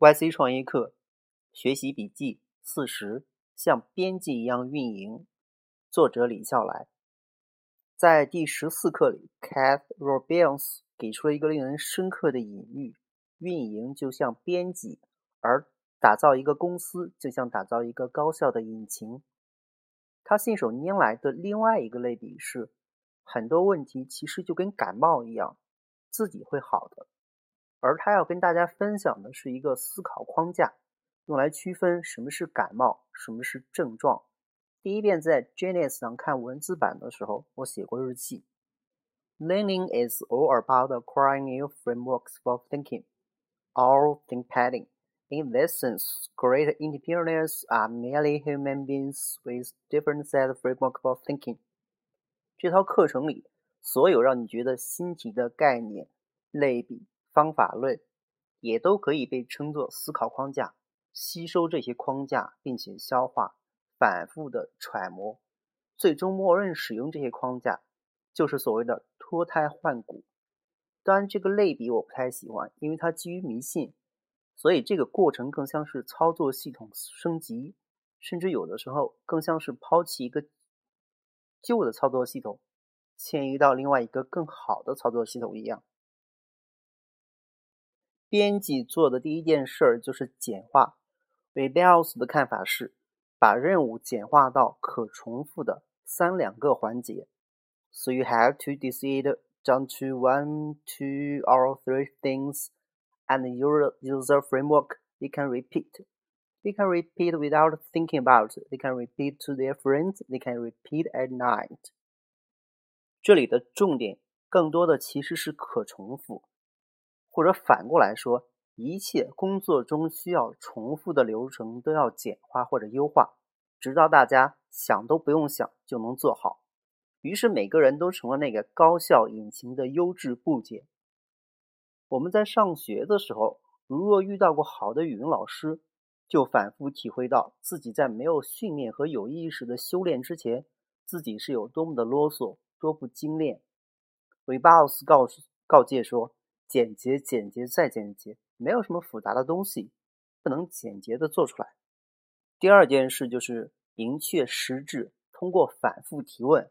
YC 创业课学习笔记四十，像编辑一样运营。作者李笑来。在第十四课里，Kath Robbins 给出了一个令人深刻的隐喻：运营就像编辑，而打造一个公司就像打造一个高效的引擎。他信手拈来的另外一个类比是，很多问题其实就跟感冒一样，自己会好的。而他要跟大家分享的是一个思考框架，用来区分什么是感冒，什么是症状。第一遍在 Genius 上看文字版的时候，我写过日记。Learning is all about acquiring new frameworks for thinking, all think padding. In this sense, great entrepreneurs are merely human beings with different sets frameworks for thinking. 这套课程里，所有让你觉得新奇的概念、类比。方法论也都可以被称作思考框架。吸收这些框架，并且消化、反复的揣摩，最终默认使用这些框架，就是所谓的脱胎换骨。当然，这个类比我不太喜欢，因为它基于迷信，所以这个过程更像是操作系统升级，甚至有的时候更像是抛弃一个旧的操作系统，迁移到另外一个更好的操作系统一样。编辑做的第一件事儿就是简化。Rebels 的看法是，把任务简化到可重复的三两个环节。So you have to decide down to one, two, or three things, and your user framework they can repeat. They can repeat without thinking about. They can repeat to their friends. They can repeat at night. 这里的重点更多的其实是可重复。 或者反过来说，一切工作中需要重复的流程都要简化或者优化，直到大家想都不用想就能做好。于是每个人都成了那个高效引擎的优质部件。我们在上学的时候，如若遇到过好的语文老师，就反复体会到自己在没有训练和有意识的修炼之前，自己是有多么的啰嗦，多不精炼。韦巴奥斯告告诫说。简洁，简洁，再简洁，没有什么复杂的东西不能简洁的做出来。第二件事就是明确实质，通过反复提问。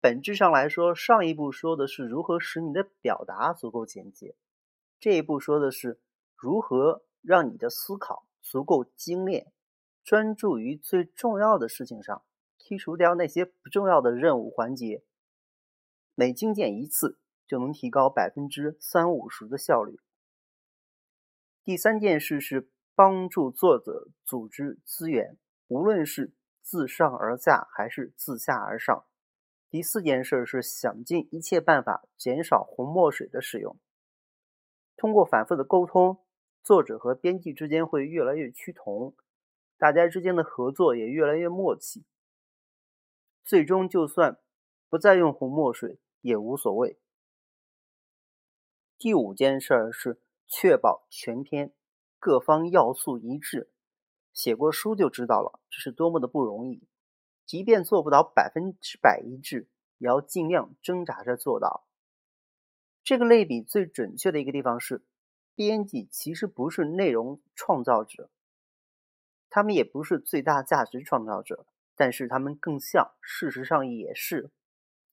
本质上来说，上一步说的是如何使你的表达足够简洁，这一步说的是如何让你的思考足够精炼，专注于最重要的事情上，剔除掉那些不重要的任务环节。每精简一次。就能提高百分之三五十的效率。第三件事是帮助作者组织资源，无论是自上而下还是自下而上。第四件事是想尽一切办法减少红墨水的使用。通过反复的沟通，作者和编辑之间会越来越趋同，大家之间的合作也越来越默契。最终，就算不再用红墨水也无所谓。第五件事儿是确保全篇各方要素一致。写过书就知道了，这是多么的不容易。即便做不到百分之百一致，也要尽量挣扎着做到。这个类比最准确的一个地方是，编辑其实不是内容创造者，他们也不是最大价值创造者，但是他们更像，事实上也是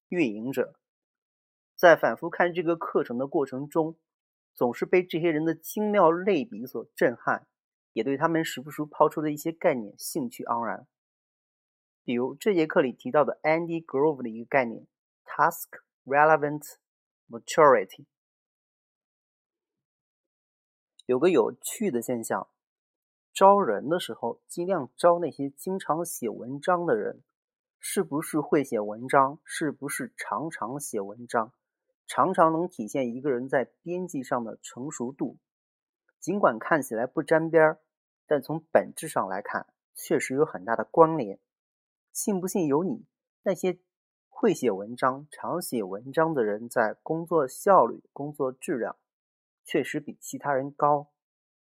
运营者。在反复看这个课程的过程中，总是被这些人的精妙类比所震撼，也对他们时不时抛出的一些概念兴趣盎然。比如这节课里提到的 Andy Grove 的一个概念：Task Relevant Maturity。有个有趣的现象，招人的时候尽量招那些经常写文章的人。是不是会写文章？是不是常常写文章？常常能体现一个人在编辑上的成熟度，尽管看起来不沾边儿，但从本质上来看，确实有很大的关联。信不信由你。那些会写文章、常写文章的人，在工作效率、工作质量，确实比其他人高，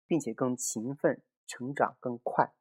并且更勤奋，成长更快。